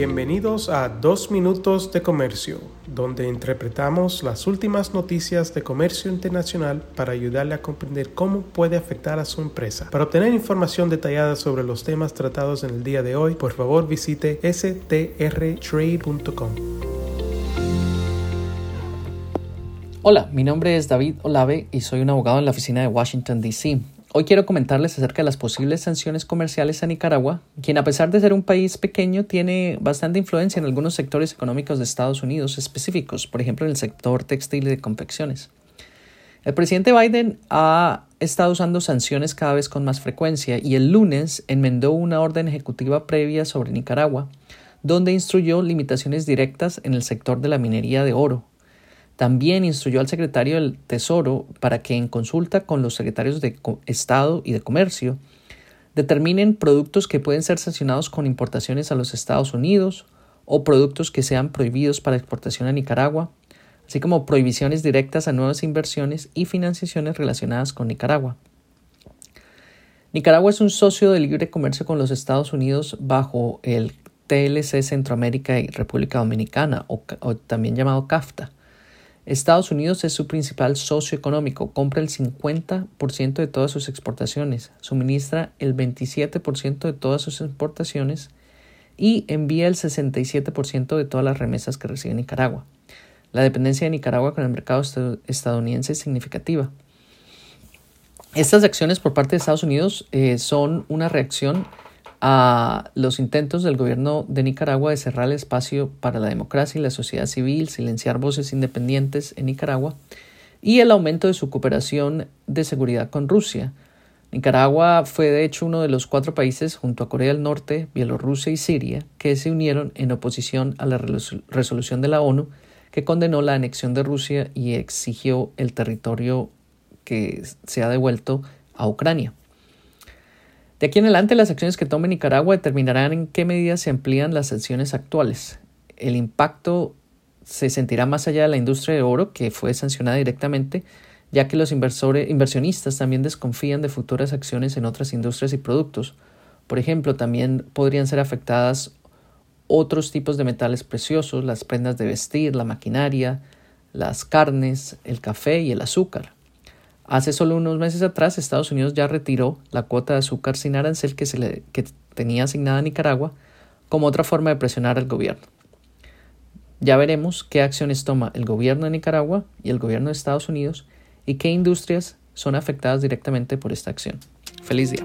Bienvenidos a Dos Minutos de Comercio, donde interpretamos las últimas noticias de comercio internacional para ayudarle a comprender cómo puede afectar a su empresa. Para obtener información detallada sobre los temas tratados en el día de hoy, por favor visite strtrade.com. Hola, mi nombre es David Olave y soy un abogado en la oficina de Washington, D.C. Hoy quiero comentarles acerca de las posibles sanciones comerciales a Nicaragua, quien a pesar de ser un país pequeño tiene bastante influencia en algunos sectores económicos de Estados Unidos específicos, por ejemplo en el sector textil y de confecciones. El presidente Biden ha estado usando sanciones cada vez con más frecuencia y el lunes enmendó una orden ejecutiva previa sobre Nicaragua, donde instruyó limitaciones directas en el sector de la minería de oro, también instruyó al secretario del Tesoro para que en consulta con los secretarios de Estado y de Comercio determinen productos que pueden ser sancionados con importaciones a los Estados Unidos o productos que sean prohibidos para exportación a Nicaragua, así como prohibiciones directas a nuevas inversiones y financiaciones relacionadas con Nicaragua. Nicaragua es un socio de libre comercio con los Estados Unidos bajo el TLC Centroamérica y República Dominicana, o, o también llamado CAFTA Estados Unidos es su principal socio económico, compra el 50% de todas sus exportaciones, suministra el 27% de todas sus exportaciones y envía el 67% de todas las remesas que recibe Nicaragua. La dependencia de Nicaragua con el mercado estadounidense es significativa. Estas acciones por parte de Estados Unidos eh, son una reacción a los intentos del gobierno de Nicaragua de cerrar el espacio para la democracia y la sociedad civil, silenciar voces independientes en Nicaragua y el aumento de su cooperación de seguridad con Rusia. Nicaragua fue de hecho uno de los cuatro países junto a Corea del Norte, Bielorrusia y Siria que se unieron en oposición a la resolución de la ONU que condenó la anexión de Rusia y exigió el territorio que se ha devuelto a Ucrania. De aquí en adelante, las acciones que tome Nicaragua determinarán en qué medida se amplían las sanciones actuales. El impacto se sentirá más allá de la industria de oro, que fue sancionada directamente, ya que los inversionistas también desconfían de futuras acciones en otras industrias y productos. Por ejemplo, también podrían ser afectadas otros tipos de metales preciosos, las prendas de vestir, la maquinaria, las carnes, el café y el azúcar. Hace solo unos meses atrás, Estados Unidos ya retiró la cuota de azúcar sin arancel que, se le, que tenía asignada a Nicaragua como otra forma de presionar al gobierno. Ya veremos qué acciones toma el gobierno de Nicaragua y el gobierno de Estados Unidos y qué industrias son afectadas directamente por esta acción. Feliz día.